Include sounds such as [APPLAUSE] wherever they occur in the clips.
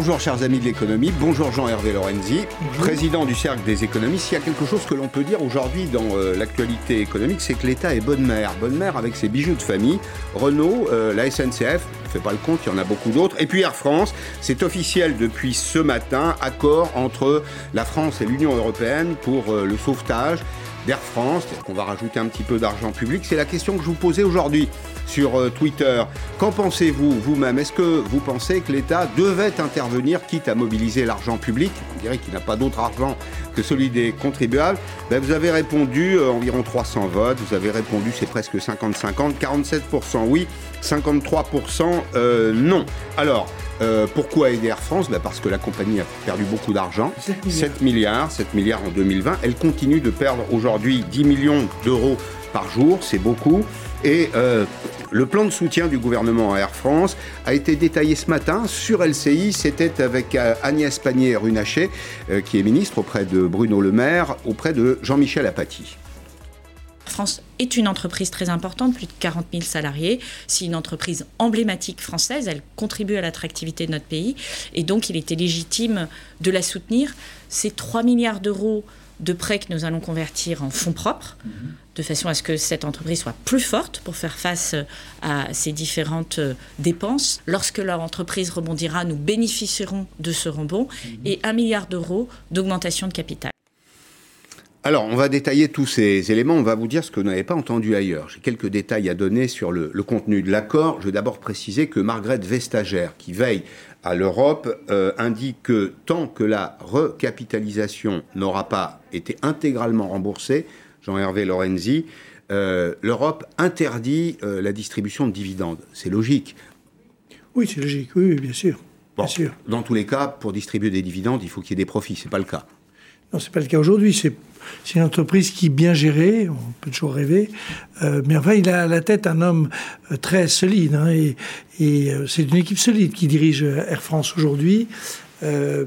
Bonjour chers amis de l'économie, bonjour Jean-Hervé Lorenzi, président du Cercle des économistes. Il y a quelque chose que l'on peut dire aujourd'hui dans euh, l'actualité économique, c'est que l'État est bonne mère. Bonne mère avec ses bijoux de famille. Renault, euh, la SNCF, ne fait pas le compte, il y en a beaucoup d'autres. Et puis Air France, c'est officiel depuis ce matin, accord entre la France et l'Union européenne pour euh, le sauvetage d'Air France, qu'on va rajouter un petit peu d'argent public. C'est la question que je vous posais aujourd'hui sur euh, Twitter. Qu'en pensez-vous vous-même? Est-ce que vous pensez que l'État devait intervenir, quitte à mobiliser l'argent public? On dirait qu'il n'a pas d'autre argent que celui des contribuables. Ben, vous avez répondu euh, environ 300 votes, vous avez répondu c'est presque 50-50, 47% oui, 53% euh, non. Alors, euh, pourquoi aider Air France ben Parce que la compagnie a perdu beaucoup d'argent, [LAUGHS] 7 milliards. 7 milliards, en 2020. Elle continue de perdre aujourd'hui 10 millions d'euros par jour, c'est beaucoup. Et euh, le plan de soutien du gouvernement à Air France a été détaillé ce matin sur LCI. C'était avec euh, Agnès Pannier-Runacher, qui est ministre auprès de Bruno Le Maire, auprès de Jean-Michel Apathy. France est une entreprise très importante, plus de 40 000 salariés. C'est une entreprise emblématique française. Elle contribue à l'attractivité de notre pays. Et donc, il était légitime de la soutenir. C'est 3 milliards d'euros de prêts que nous allons convertir en fonds propres, mhm. de façon à ce que cette entreprise soit plus forte pour faire face à ces différentes euh, dépenses. Lorsque l'entreprise rebondira, nous bénéficierons de ce rebond mhm. et 1 milliard d'euros d'augmentation de capital. Alors, on va détailler tous ces éléments. On va vous dire ce que vous n'avez pas entendu ailleurs. J'ai quelques détails à donner sur le, contenu de l'accord. Je vais d'abord préciser que Margaret Vestager, qui veille à l'Europe, euh, indique que tant que la recapitalisation n'aura pas été intégralement remboursée, Jean-Hervé Lorenzi, euh, l'Europe interdit euh, la distribution de dividendes. C'est logique. Oui, c'est logique. Oui, bien sûr. bien sûr. Dans tous les cas, pour distribuer des dividendes, il faut qu'il y ait des profits. C'est pas le cas. Non, c'est pas le cas aujourd'hui. C'est c'est une entreprise qui, bien gérée, on peut toujours rêver, euh, mais enfin, il a à la tête un homme euh, très solide. Hein, et, et euh, c'est une équipe solide qui dirige Air France aujourd'hui. Euh,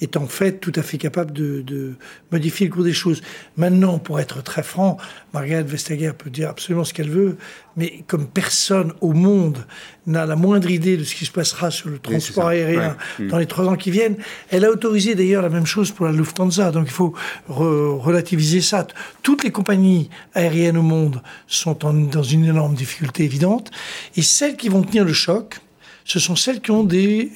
est en fait tout à fait capable de, modifier le cours des choses. Maintenant, pour être très franc, Margaret Vestager peut dire absolument ce qu'elle veut, mais comme personne au monde n'a la moindre idée de ce qui se passera sur le transport aérien mm. dans les trois ans qui viennent, elle a autorisé d'ailleurs la même chose pour la Lufthansa, donc il faut relativiser ça. Toutes les compagnies aériennes au monde sont dans une énorme difficulté évidente, et celles qui vont tenir le choc, ce sont celles qui ont des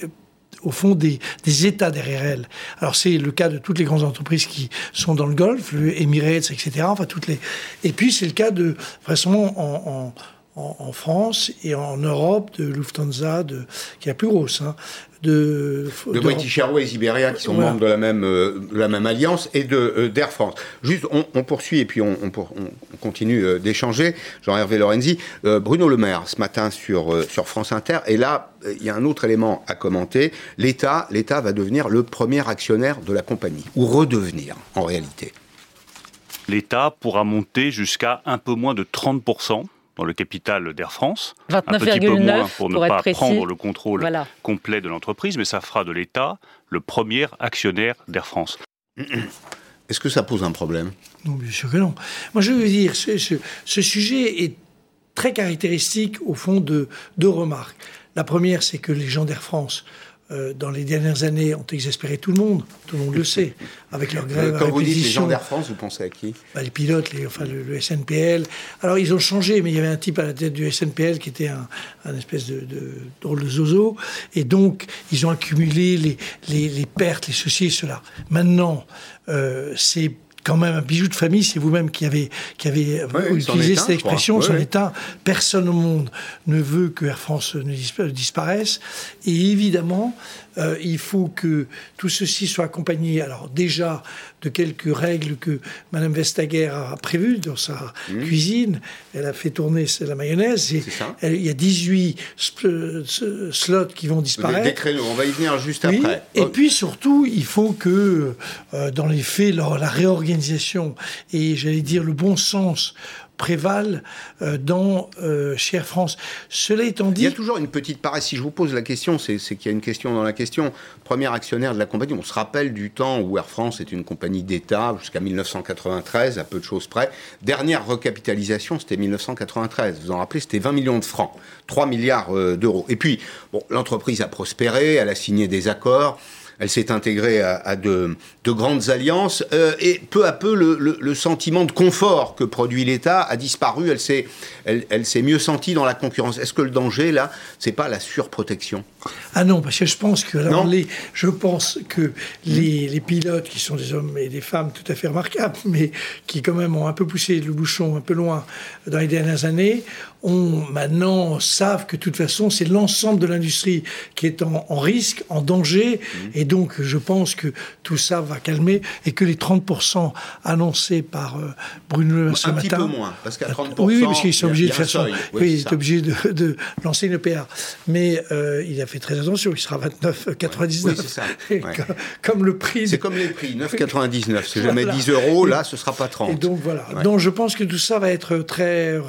au fond des, États derrière elles. Alors c'est le cas de toutes les grandes entreprises qui sont dans le Golfe, le Emirates, etc. Enfin toutes les. Et puis c'est le cas de vraisemblablement en, en, France et en Europe de Lufthansa, de, qui est la plus grosse, hein, de, de, British Airways, Iberia, qui sont membres de la même, euh, la même alliance, et de euh, d'Air France. Juste, on, poursuit et puis on, on, continue euh, d'échanger. Jean-Hervé Lorenzi, Bruno Le Maire, ce matin sur, sur France Inter, et là, il y a un autre élément à commenter. L'État, l'État va devenir le premier actionnaire de la compagnie, ou redevenir en réalité. L'État pourra monter jusqu'à un peu moins de 30 dans le capital d'Air France. 29, un petit peu moins pour, ne pas prendre le contrôle complet de l'entreprise, mais ça fera de l'État le premier actionnaire d'Air France. [COUGHS] Est-ce que ça pose un problème? Non, bien sûr que non. Moi, je veux dire, ce, ce, sujet est très caractéristique, au fond, de deux remarques. La première, c'est que les gens d'Air France euh, dans les dernières années, ont exaspéré tout le monde. Tout le monde le sait. Avec leur grève. Quand vous dites les gens d'Air France, vous pensez à qui bah, Les pilotes, les, enfin le, SNPL. Alors ils ont changé, mais il y avait un type à la tête du SNPL qui était un, espèce de, drôle de zozo. Et donc, ils ont accumulé les, les, pertes, les ceci et cela. Maintenant, euh, c'est quand même un bijou de famille, c'est vous-même qui avez, qui avez utilisé cette expression, son état. Personne au monde ne veut que Air France ne disparaisse. Et évidemment, euh, il faut que tout ceci soit accompagné, alors déjà, de quelques règles que Madame Vestager a prévues dans sa mmh. cuisine. Elle a fait tourner la mayonnaise. Et il y a 18 slots qui vont disparaître. Des créneaux, on va y venir juste après. Et puis surtout, il faut que, euh, dans les faits, la réorganisation et j'allais dire le bon sens prévalent euh, dans euh, chez Air France. Cela étant dit, il y a toujours une petite paresse. Si je vous pose la question, c'est qu'il y a une question dans la question. Premier actionnaire de la compagnie, on se rappelle du temps où Air France était une compagnie d'État jusqu'à 1993, à peu de choses près. Dernière recapitalisation, c'était 1993. Vous vous en rappelez, c'était 20 millions de francs, 3 milliards euh, d'euros. Et puis, bon, l'entreprise a prospéré, elle a signé des accords elle s'est intégrée à, de, grandes alliances, euh, et peu à peu, le, sentiment de confort que produit l'État a disparu. Elle s'est, elle, s'est mieux sentie dans la concurrence. Est-ce que le danger, là, c'est pas la surprotection? Ah non, parce que je pense que, les, je pense que les, les, pilotes, qui sont des hommes et des femmes tout à fait remarquables, mais qui quand même ont un peu poussé le bouchon un peu loin dans les dernières années, on maintenant savent que de toute façon, c'est l'ensemble de l'industrie qui est en, risque, en danger. Mmh. Et donc, je pense que tout ça va calmer et que les 30% annoncés par euh, Bruno Le ce un matin. Un petit peu moins, parce qu'à 30%. Oui, parce qu'ils sont obligés de faire ça. Oui, il est obligé de, lancer une EPR. Mais euh, il a fait très attention, il sera 29,99. Oui, c'est ça. comme, le prix. C'est comme les prix, 9,99. C'est jamais 10 euros, là, ce sera pas 30. Et donc voilà. Donc je pense que tout ça va être très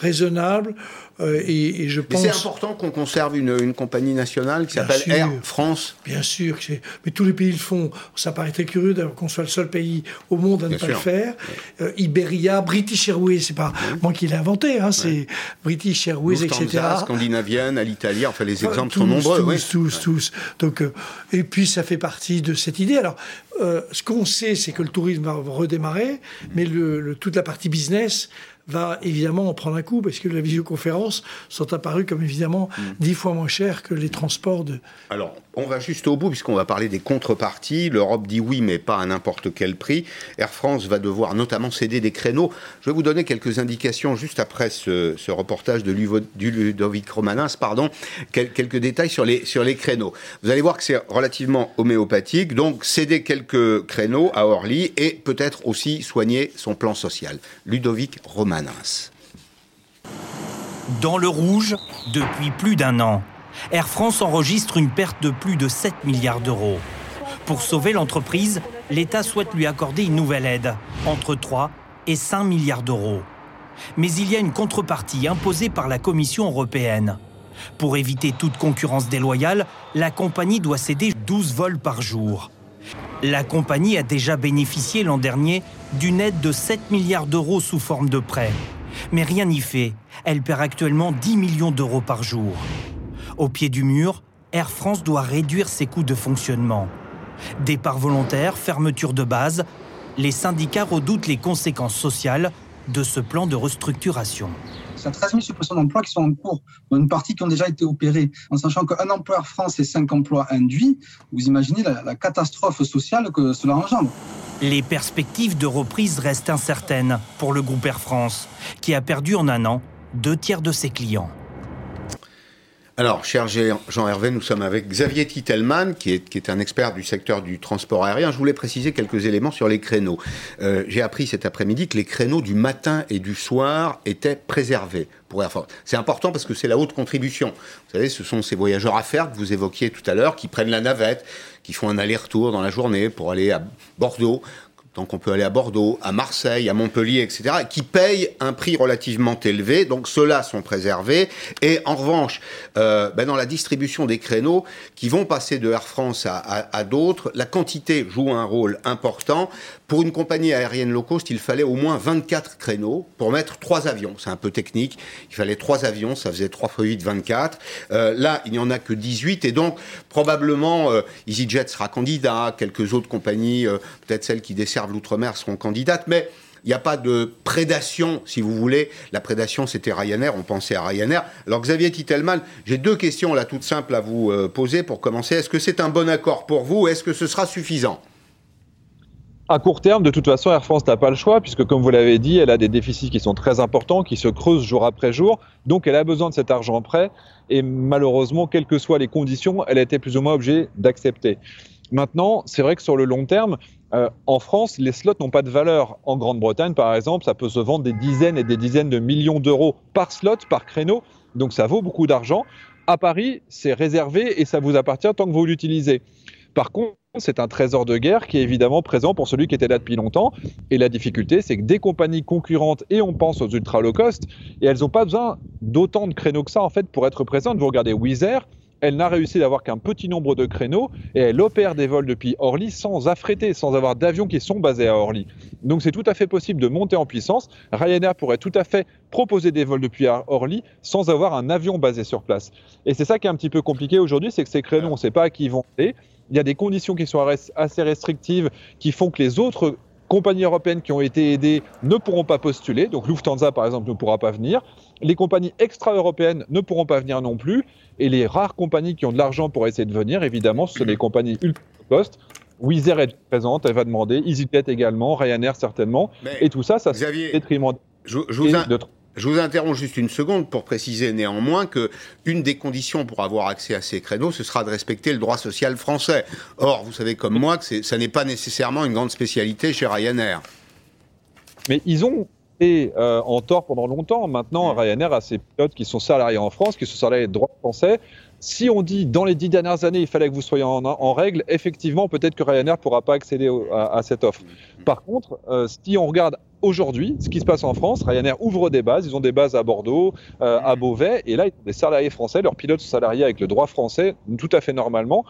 raisonnable euh, et, je pense. C'est important qu'on conserve une, compagnie nationale qui s'appelle Air France. Bien sûr, mais tous les pays le font. Ça paraît très curieux qu'on soit le seul pays au monde à ne pas le faire. Euh, Iberia, British Airways, c'est pas moi qui l'ai inventé, hein, c'est British Airways, etc. Scandinavienne, à l'Italie, enfin les exemples sont nombreux. Tous, tous, tous. Donc, euh, et puis ça fait partie de cette idée. Alors, ce qu'on sait, c'est que le tourisme va redémarrer, mais le, toute la partie business va évidemment en prendre un coup parce que les visioconférences sont apparues comme évidemment mm. dix fois moins chères que les transports de. Alors, on va juste au bout puisqu'on va parler des contreparties. L'Europe dit oui, mais pas à n'importe quel prix. Air France va devoir notamment céder des créneaux. Je vais vous donner quelques indications juste après ce, reportage de Ludovic Romanins, pardon, quelques détails sur les, sur les créneaux. Vous allez voir que c'est relativement homéopathique, donc céder quelques créneaux à Orly et peut-être aussi soigner son plan social. Ludovic Romanins. Dans le rouge, depuis plus d'un an, Air France enregistre une perte de plus de 7 milliards d'euros. Pour sauver l'entreprise, l'État souhaite lui accorder une nouvelle aide, entre 3 et 5 milliards d'euros. Mais il y a une contrepartie imposée par la Commission européenne. Pour éviter toute concurrence déloyale, la compagnie doit céder 12 vols par jour. La compagnie a déjà bénéficié l'an dernier d'une aide de 7 milliards d'euros sous forme de prêt. Mais rien n'y fait. Elle perd actuellement 10 millions d'euros par jour. Au pied du mur, Air France doit réduire ses coûts de fonctionnement. Départ volontaire, fermeture de base, les syndicats redoutent les conséquences sociales de ce plan de restructuration. C'est 13 000 suppressions d'emplois qui sont en cours, une partie qui ont déjà été opérées, en sachant qu'un employeur France et cinq emplois induits, vous imaginez la, catastrophe sociale que cela engendre. Les perspectives de reprise restent incertaines pour le groupe Air France, qui a perdu en un an deux tiers de ses clients. Alors, cher Jean-Hervé, nous sommes avec Xavier Titelman, qui est, un expert du secteur du transport aérien. Je voulais préciser quelques éléments sur les créneaux. Euh, j'ai appris cet après-midi que les créneaux du matin et du soir étaient préservés C'est important parce que c'est la haute contribution. Vous savez, ce sont ces voyageurs à faire que vous évoquiez tout à l'heure, qui prennent la navette, qui font un aller-retour dans la journée pour aller à Bordeaux, donc on peut aller à Bordeaux, à Marseille, à Montpellier, etc., qui payent un prix relativement élevé. Donc ceux-là sont préservés. Et en revanche, euh, ben dans la distribution des créneaux qui vont passer de Air France à, d'autres, la quantité joue un rôle important. Pour une compagnie aérienne low cost, il fallait au moins 24 créneaux pour mettre trois avions. C'est un peu technique. Il fallait trois avions, ça faisait 3 fois 8, 24. Euh, là, il n'y en a que 18. Et donc, probablement, euh, EasyJet sera candidat. Quelques autres compagnies, euh, peut-être celles qui desservent l'outre-mer, seront candidates. Mais il n'y a pas de prédation, si vous voulez. La prédation, c'était Ryanair, on pensait à Ryanair. Alors Xavier Titelman, j'ai deux questions là toutes simples à vous poser pour commencer. Est-ce que c'est un bon accord pour vous? Est-ce que ce sera suffisant? À court terme, de toute façon, Air France n'a pas le choix, puisque comme vous l'avez dit, elle a des déficits qui sont très importants, qui se creusent jour après jour. Donc elle a besoin de cet argent prêt. Et malheureusement, quelles que soient les conditions, elle a été plus ou moins obligée d'accepter. Maintenant, c'est vrai que sur le long terme, euh, en France, les slots n'ont pas de valeur. En Grande-Bretagne, par exemple, ça peut se vendre des dizaines et des dizaines de millions d'euros par slot, par créneau. Donc ça vaut beaucoup d'argent. À Paris, c'est réservé et ça vous appartient tant que vous l'utilisez. Par contre, c'est un trésor de guerre qui est évidemment présent pour celui qui était là depuis longtemps. Et la difficulté, c'est que des compagnies concurrentes, et on pense aux ultra low cost, et elles n'ont pas besoin d'autant de créneaux que ça en fait pour être présentes. Vous regardez Wizz elle n'a réussi d'avoir qu'un petit nombre de créneaux et elle opère des vols depuis Orly sans affréter, sans avoir d'avions qui sont basés à Orly. Donc c'est tout à fait possible de monter en puissance. Ryanair pourrait tout à fait proposer des vols depuis Orly sans avoir un avion basé sur place. Et c'est ça qui est un petit peu compliqué aujourd'hui, c'est que ces créneaux, on ne sait pas à qui ils vont aller. Il y a des conditions qui sont assez restrictives qui font que les autres compagnies européennes qui ont été aidées ne pourront pas postuler. Donc Lufthansa, par exemple, ne pourra pas venir. Les compagnies extra-européennes ne pourront pas venir non plus. Et les rares compagnies qui ont de l'argent pour essayer de venir, évidemment, ce sont les compagnies ultra cost. Wizz Air est présente, elle va demander, EasyJet également, Ryanair certainement. et tout ça, ça se détriment je, je vous, je vous interromps juste une seconde pour préciser néanmoins que une des conditions pour avoir accès à ces créneaux, ce sera de respecter le droit social français. Or, vous savez comme moi que ça n'est pas nécessairement une grande spécialité chez Ryanair. Mais ils ont été euh, en tort pendant longtemps. Maintenant, Ryanair a ses pilotes qui sont salariés en France, qui sont salariés de droit français. Si on dit dans les dix dernières années, il fallait que vous soyez en, règle, effectivement, peut-être que Ryanair ne pourra pas accéder à, cette offre. Par contre, euh, si on regarde aujourd'hui, ce qui se passe en France, Ryanair ouvre des bases. Ils ont des bases à Bordeaux, euh, à Beauvais, et là, ils ont des salariés français. Leurs pilotes sont salariés avec le droit français, tout à fait normalement.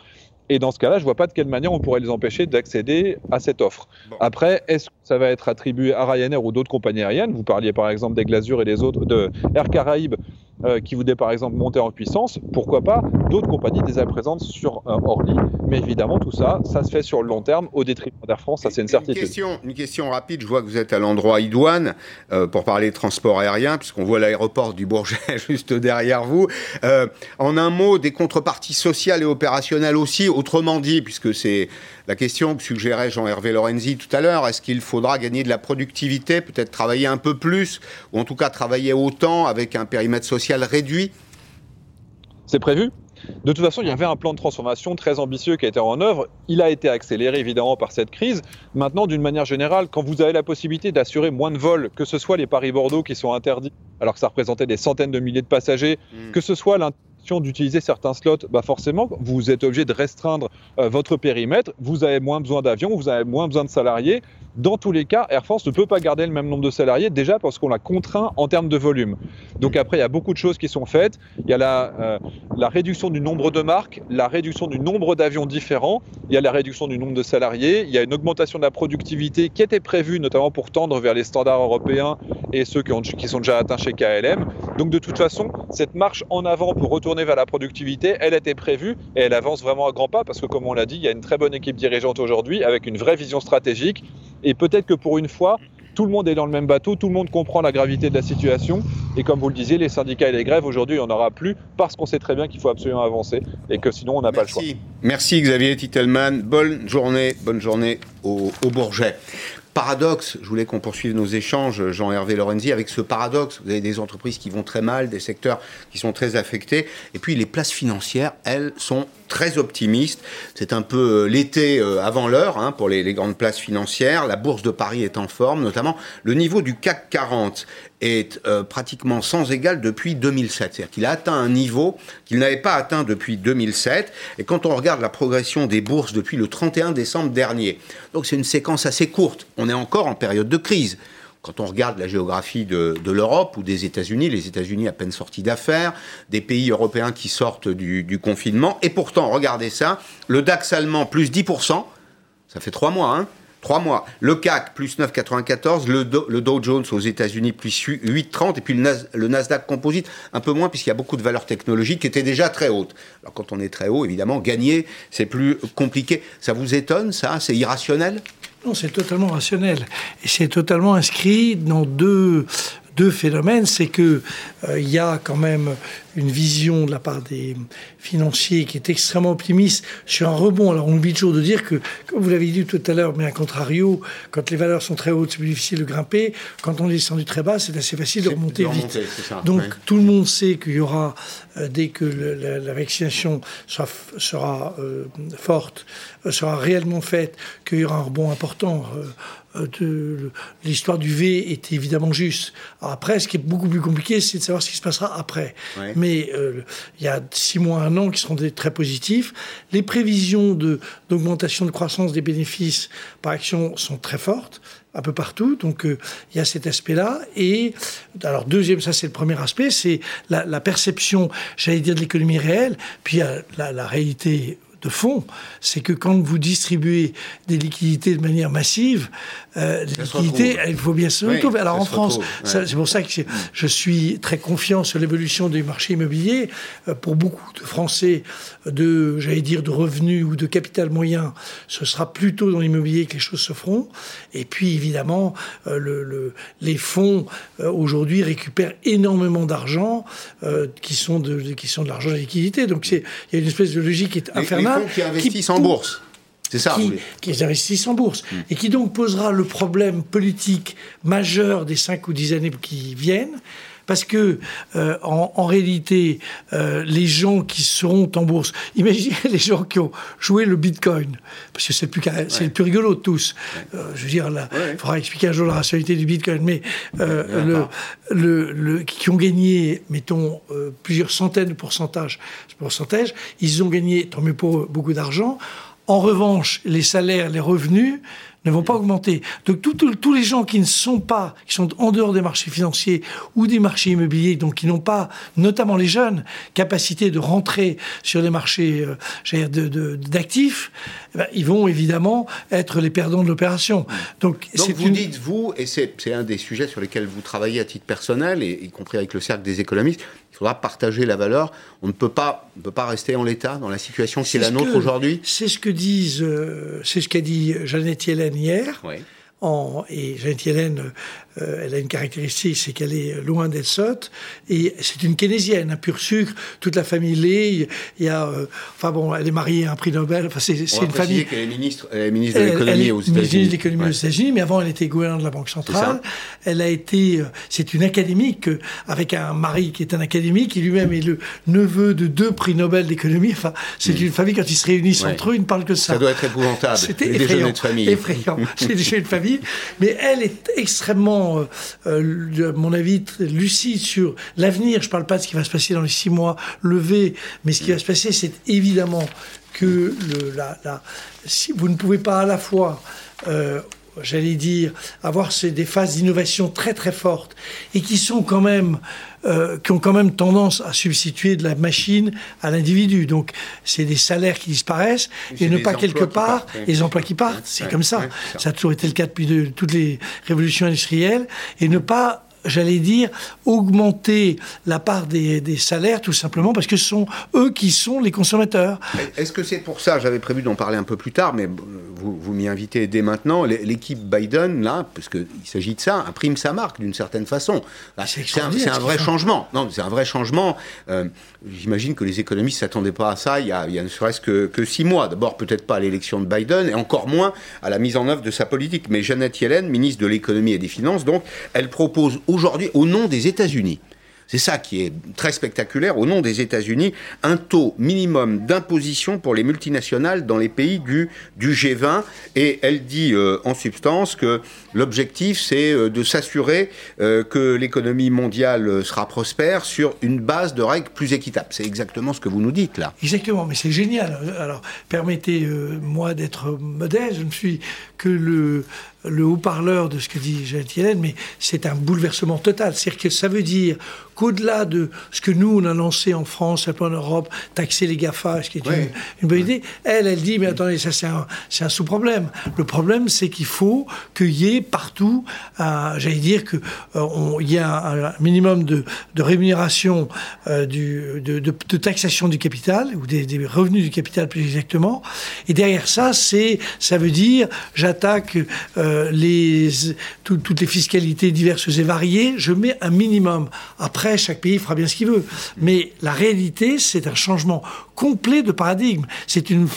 Et dans ce cas-là, je ne vois pas de quelle manière on pourrait les empêcher d'accéder à cette offre. Après, est-ce que ça va être attribué à Ryanair ou d'autres compagnies aériennes? Vous parliez par exemple des Glazures et des autres de Air Caraïbes euh, qui voulaient par exemple monter en puissance. Pourquoi pas d'autres compagnies déjà présentes sur euh, Orly Mais évidemment, tout ça, ça se fait sur le long terme au détriment d'Air France, ça c'est une certitude. Une question, une question, rapide, je vois que vous êtes à l'endroit idoine euh, pour parler de transport aérien, puisqu'on voit l'aéroport du Bourget [LAUGHS] juste derrière vous. en un mot, des contreparties sociales et opérationnelles aussi Autrement dit, puisque c'est la question que suggérait Jean-Hervé Lorenzi tout à l'heure, est-ce qu'il faudra gagner de la productivité, peut-être travailler un peu plus, ou en tout cas travailler autant avec un périmètre social réduit C'est prévu de toute façon, il y avait un plan de transformation très ambitieux qui a été en œuvre. Il a été accéléré évidemment par cette crise. Maintenant, d'une manière générale, quand vous avez la possibilité d'assurer moins de vols, que ce soit les Paris-Bordeaux qui sont interdits, alors que ça représentait des centaines de milliers de passagers, hmm. que ce soit d'utiliser certains slots, bah forcément, vous êtes obligé de restreindre euh, votre périmètre, vous avez moins besoin d'avions, vous avez moins besoin de salariés. Dans tous les cas, Air France ne peut pas garder le même nombre de salariés, déjà parce qu'on l'a contraint en termes de volume. Donc après, il y a beaucoup de choses qui sont faites. Il y a la, euh, réduction du nombre de marques, la réduction du nombre d'avions différents, il y a la réduction du nombre de salariés, il y a une augmentation de la productivité qui était prévue notamment pour tendre vers les standards européens et ceux qui, qui sont déjà atteints chez KLM. Donc de toute façon, cette marche en avant pour retourner vers la productivité, elle était prévue et elle avance vraiment à grands pas parce que, comme on l'a dit, il y a une très bonne équipe dirigeante aujourd'hui avec une vraie vision stratégique. Et peut-être que pour une fois, tout le monde est dans le même bateau, tout le monde comprend la gravité de la situation. Et comme vous le disiez, les syndicats et les grèves, aujourd'hui, il n'y en aura plus parce qu'on sait très bien qu'il faut absolument avancer et que sinon, on n'a pas le choix. Merci Xavier Titelman. Bonne journée, bonne journée au, au Bourget paradoxe, je voulais qu'on poursuive nos échanges, Jean-Hervé Lorenzi, avec ce paradoxe. Vous avez des entreprises qui vont très mal, des secteurs qui sont très affectés, et puis les places financières, elles, sont très optimistes. C'est un peu euh, l'été euh, avant l'heure hein, pour les, les, grandes places financières. La bourse de Paris est en forme, notamment le niveau du CAC 40 est euh, pratiquement sans égal depuis 2007. C'est-à-dire qu'il a atteint un niveau qu'il n'avait pas atteint depuis 2007. Et quand on regarde la progression des bourses depuis le 31 décembre dernier, donc c'est une séquence assez courte. On est encore en période de crise. Quand on regarde la géographie de, l'Europe ou des États-Unis, les États-Unis à peine sortis d'affaires, des pays européens qui sortent du, du confinement, et pourtant, regardez ça, le DAX allemand plus 10%, ça fait trois mois, hein, Trois mois. Le CAC, plus 9,94. Le, le, Dow Jones aux États-Unis, plus 8,30. Et puis le, Nasdaq Composite, un peu moins, puisqu'il y a beaucoup de valeurs technologiques qui étaient déjà très hautes. Alors quand on est très haut, évidemment, gagner, c'est plus compliqué. Ça vous étonne, ça? C'est irrationnel? Non, c'est totalement rationnel. Et c'est totalement inscrit dans deux, deux phénomènes. C'est que euh, il y a quand même une vision de la part des financiers qui est extrêmement optimiste sur un rebond. Alors on oublie toujours de dire que, comme vous l'avez dit tout à l'heure, mais à contrario, quand les valeurs sont très hautes, c'est plus difficile de grimper. Quand on est descendu très bas, c'est assez facile de remonter, vite. Donc tout le monde sait qu'il y aura, euh, dès que la, vaccination sera, sera euh, forte, euh, sera réellement faite, qu'il y aura un rebond important l'histoire du V est évidemment juste. après, ce qui est beaucoup plus compliqué, c'est de savoir ce qui se passera après. Mais il y a six mois, un an qui seront très positifs. Les prévisions d'augmentation de, croissance des bénéfices par action sont très fortes un peu partout. Donc euh, il y a cet aspect-là. Et alors deuxième, ça c'est le premier aspect, c'est la, perception, j'allais dire, de l'économie réelle. Puis la réalité de fond, c'est que quand vous distribuez des liquidités de manière massive, euh, les liquidités, il faut bien se retrouver. Alors en France, c'est pour ça que je suis très confiant sur l'évolution du marché immobilier. Euh, pour beaucoup de Français, de, j'allais dire, de revenus ou de capital moyen, ce sera plutôt dans l'immobilier que les choses se feront. Et puis évidemment, euh, le, les fonds aujourd'hui récupèrent énormément d'argent qui sont de qui sont de l'argent de liquidité. Donc il y a une espèce de logique qui est infernale qui investissent en bourse. C'est ça. Qui, qui, investissent en bourse. Et qui donc posera le problème politique majeur des 5 ou 10 années qui viennent, parce que euh, en, réalité, euh, les gens qui seront en bourse, [LAUGHS] imaginez les gens qui ont joué le Bitcoin, parce que c'est le plus, c'est le plus rigolo de tous. Euh, je veux dire, il faudra expliquer un jour la rationalité du Bitcoin, mais le, le, qui ont gagné, mettons, plusieurs centaines de pourcentages, pourcentages, ils ont gagné, tant mieux pour beaucoup d'argent. En revanche, les salaires, les revenus ne vont pas augmenter. Donc tous les gens qui ne sont pas, qui sont en dehors des marchés financiers ou des marchés immobiliers, donc qui n'ont pas, notamment les jeunes, capacité de rentrer sur les marchés euh, d'actifs, eh ben, ils vont évidemment être les perdants de l'opération. Donc, donc vous dites, vous, et c'est un des sujets sur lesquels vous travaillez à titre personnel, et y compris avec le cercle des économistes, il faudra partager la valeur. On ne peut pas, on peut pas rester en l'état dans la situation qui est, la nôtre aujourd'hui. C'est ce que disent, euh, c'est ce qu'a dit Jeannette Yellen hier. Oui et Jeannette Yellen, euh, elle a une caractéristique, c'est qu'elle est loin d'être sotte, et c'est une keynésienne, un pur sucre, toute la famille l'est, il y a, euh, enfin bon, elle est mariée à un prix Nobel, enfin c'est une famille... qu'elle est ministre, elle est ministre de l'économie aux États-Unis. ministre de l'économie aux États-Unis, mais avant elle était gouvernante de la Banque centrale, elle a été, euh, c'est une académique, avec un mari qui est un académique, qui lui-même est le neveu de deux prix Nobel d'économie, enfin c'est hmm. une famille, quand ils se réunissent entre eux, ils ne parlent que ça. Ça doit être épouvantable, C'était effrayant, de famille. effrayant, c'est déjà une famille, mais elle est extrêmement, euh, euh, mon avis, lucide sur l'avenir. Je ne parle pas de ce qui va se passer dans les six mois levés, mais ce qui va se passer, c'est évidemment que si vous ne pouvez pas à la fois euh, j'allais dire, avoir des phases d'innovation très très fortes et qui sont quand même euh, qui ont quand même tendance à substituer de la machine à l'individu. Donc c'est des salaires qui disparaissent et, ne pas quelque part les emplois qui partent. C'est comme ça. ça. a toujours été le cas depuis de, toutes les révolutions industrielles et ne pas j'allais dire, augmenter la part des, salaires, tout simplement parce que ce sont eux qui sont les consommateurs. Est-ce que c'est pour ça, j'avais prévu d'en parler un peu plus tard, mais vous, vous m'y invitez dès maintenant, l'équipe Biden, là, parce qu'il s'agit de ça, imprime sa marque d'une certaine façon. C'est un, vrai changement. Non, c'est un vrai changement. Euh, j'imagine que les économistes ne s'attendaient pas à ça il y a, il y a ne serait-ce que, que, six mois. D'abord, peut-être pas à l'élection de Biden, et encore moins à la mise en œuvre de sa politique. Mais Janet Yellen, ministre de l'économie et des finances, donc, elle propose aujourd'hui, au nom des États-Unis, c'est ça qui est très spectaculaire. Au nom des États-Unis, un taux minimum d'imposition pour les multinationales dans les pays du, du G20. Et elle dit euh, en substance que l'objectif, c'est euh, de s'assurer euh, que l'économie mondiale sera prospère sur une base de règles plus équitables. C'est exactement ce que vous nous dites là. Exactement, mais c'est génial. Alors, permettez-moi d'être modeste. Je ne suis que le le haut-parleur de ce que dit Jeannette Yellen, mais c'est un bouleversement total. C'est-à-dire que ça veut dire qu'au-delà de ce que nous, on a lancé en France, un peu en Europe, taxer les GAFA, ce qui est une, bonne idée, elle, elle dit, mais attendez, ça c'est un, un sous-problème. Le problème, c'est qu'il faut qu'il y ait partout, j'allais dire qu'il euh, y a un, minimum de, rémunération, euh, du, de, taxation du capital, ou des, revenus du capital plus exactement. Et derrière ça, ça veut dire, j'attaque euh, les, toutes les fiscalités diverses et variées, je mets un minimum. Après, chaque pays fera bien ce qu'il veut. Mais la réalité, c'est un changement complet de paradigme. C'est une,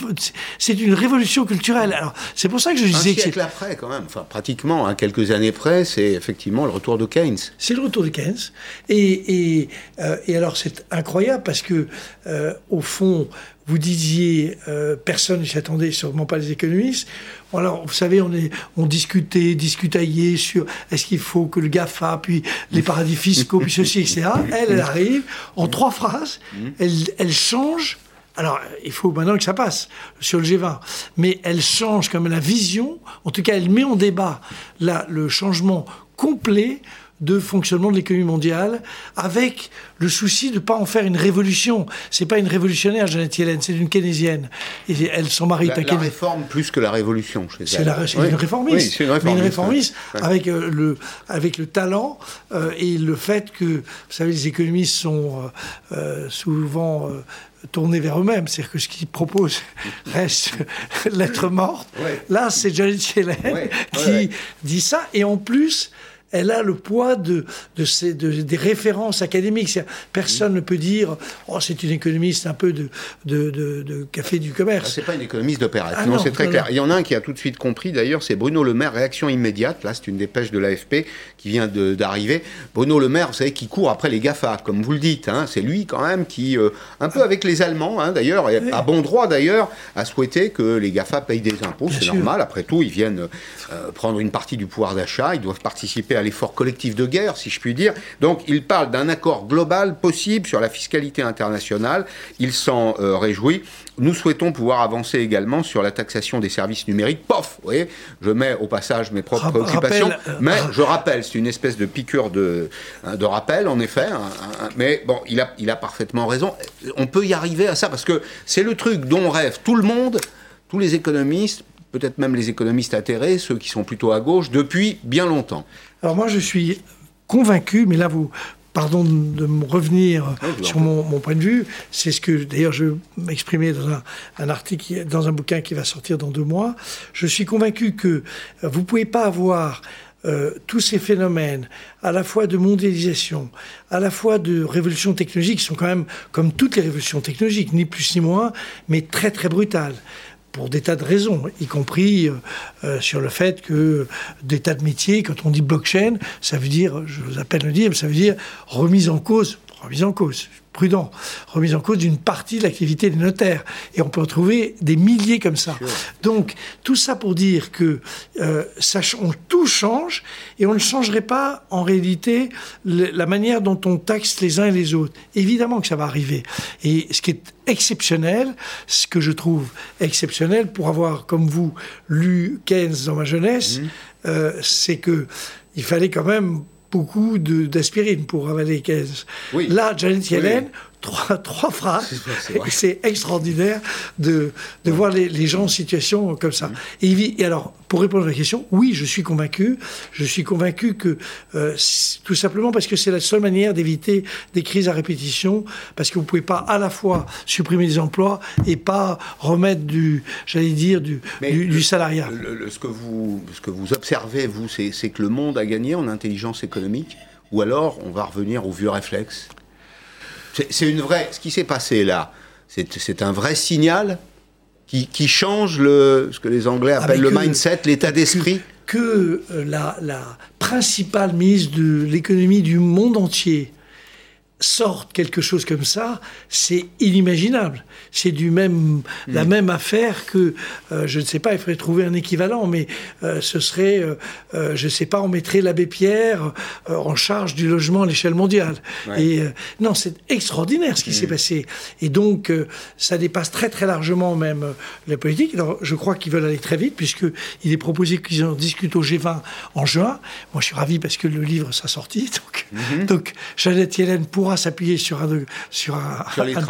c'est une révolution culturelle. Alors, c'est pour ça que je disais un siècle après, quand même, enfin, pratiquement, à hein, quelques années près, c'est effectivement le retour de Keynes. C'est le retour de Keynes. Et, et, euh, et alors, c'est incroyable parce que, euh, au fond, vous disiez, euh, personne ne s'y attendait, sûrement pas les économistes. Alors, vous savez, on, est, on discutait, discutaillait sur est-ce qu'il faut que le GAFA, puis les paradis fiscaux, puis ceci, etc. Elle, elle arrive en trois phrases, elle, elle change alors, il faut maintenant que ça passe sur le G20. Mais elle change comme la vision, en tout cas, elle met en débat le changement complet de fonctionnement de l'économie mondiale, avec le souci de ne pas en faire une révolution. C'est pas une révolutionnaire, Jeannette Yellen, c'est une keynésienne. Et elle, son mari la, la réforme plus que la révolution chez C'est une réformiste. c'est une réformiste. Mais une réformiste avec, euh, le, avec le talent euh, et le fait que, vous savez, les économistes sont euh, souvent tournés vers eux-mêmes. C'est-à-dire que ce qu'ils proposent [LAUGHS] reste [LAUGHS] lettre morte. Là, c'est Janet Yellen [LAUGHS] qui dit ça. Et en plus, elle a le poids de, de, ces, des références académiques. Personne ne peut dire oh, c'est une économiste un peu de, de, café du commerce. C'est pas une économiste d'opérette. Ah non, c'est très clair. Il y en a un qui a tout de suite compris, d'ailleurs, c'est Bruno Le Maire, réaction immédiate. Là, c'est une dépêche de l'AFP qui vient d'arriver. Bruno Le Maire, vous savez, qui court après les GAFA, comme vous le dites. Hein. C'est lui, quand même, qui, euh, un peu avec les Allemands, hein, d'ailleurs, et à bon droit, d'ailleurs, a souhaité que les GAFA payent des impôts. C'est normal. Après tout, ils viennent euh, prendre une partie du pouvoir d'achat. Ils doivent participer à l'effort collectif de guerre, si je puis dire. Donc il parle d'un accord global possible sur la fiscalité internationale. Il s'en euh, réjouit. Nous souhaitons pouvoir avancer également sur la taxation des services numériques. Pof, vous voyez, je mets au passage mes propres préoccupations, euh, mais je rappelle, c'est une espèce de piqûre de, hein, de rappel, en effet. Hein, hein, mais bon, il a, il a parfaitement raison. On peut y arriver à ça parce que c'est le truc dont rêve tout le monde, tous les économistes, peut-être même les économistes atterrés, ceux qui sont plutôt à gauche, depuis bien longtemps. Alors moi, je suis convaincu, mais là, vous, pardon de me revenir sur mon, point de vue, c'est ce que d'ailleurs je m'exprimais dans un, un, article, dans un bouquin qui va sortir dans deux mois. Je suis convaincu que vous ne pouvez pas avoir euh, tous ces phénomènes, à la fois de mondialisation, à la fois de révolution technologique, qui sont quand même, comme toutes les révolutions technologiques, ni plus ni moins, mais très très brutales pour des tas de raisons, y compris euh, euh, sur le fait que des tas de métiers, quand on dit blockchain, ça veut dire, je vous appelle le dire, ça veut dire remise en cause, remise en cause, prudent, remise en cause d'une partie de l'activité des notaires. Et on peut en trouver des milliers comme ça. Donc, tout ça pour dire que euh, ça, on, tout change et on ne changerait pas en réalité la manière dont on taxe les uns et les autres. Évidemment que ça va arriver. Et ce qui est exceptionnel, ce que je trouve exceptionnel pour avoir, comme vous, lu Keynes dans ma jeunesse, mmh. euh, c'est que il fallait quand même beaucoup d'aspirine pour avaler 15. Là, Janet Yellen, trois, trois phrases. C'est extraordinaire de, de voir les, les, gens en situation comme ça. Et, et, alors, pour répondre à la question, oui, je suis convaincu. Je suis convaincu que, euh, tout simplement parce que c'est la seule manière d'éviter des crises à répétition, parce que vous ne pouvez pas à la fois supprimer des emplois et pas remettre du, j'allais dire, du, du, salariat. ce, que vous, ce que vous observez, vous, c'est que le monde a gagné en intelligence économique ou alors on va revenir aux vieux réflexes c'est une vraie. Ce qui s'est passé là, c'est un vrai signal qui, change le, ce que les Anglais appellent le mindset, l'état d'esprit. Que, euh, la, la, principale mise de l'économie du monde entier sorte quelque chose comme ça, c'est inimaginable. C'est du même la mm. même affaire que euh, je ne sais pas, il faudrait trouver un équivalent, mais euh, ce serait, euh, je ne sais pas, on mettrait l'abbé Pierre en charge du logement à l'échelle mondiale. Et non, c'est extraordinaire ce qui s'est mm. passé. Et donc ça dépasse très très largement même la politique. Alors je crois qu'ils veulent aller très vite puisque il est proposé qu'ils en discutent au G20 en juin. Moi je suis ravi parce que le livre sera sorti. [LAUGHS] Donc, mm-hmm. donc Jeannette Yellen pour pourra s'appuyer sur un, sur un, sur les [LAUGHS]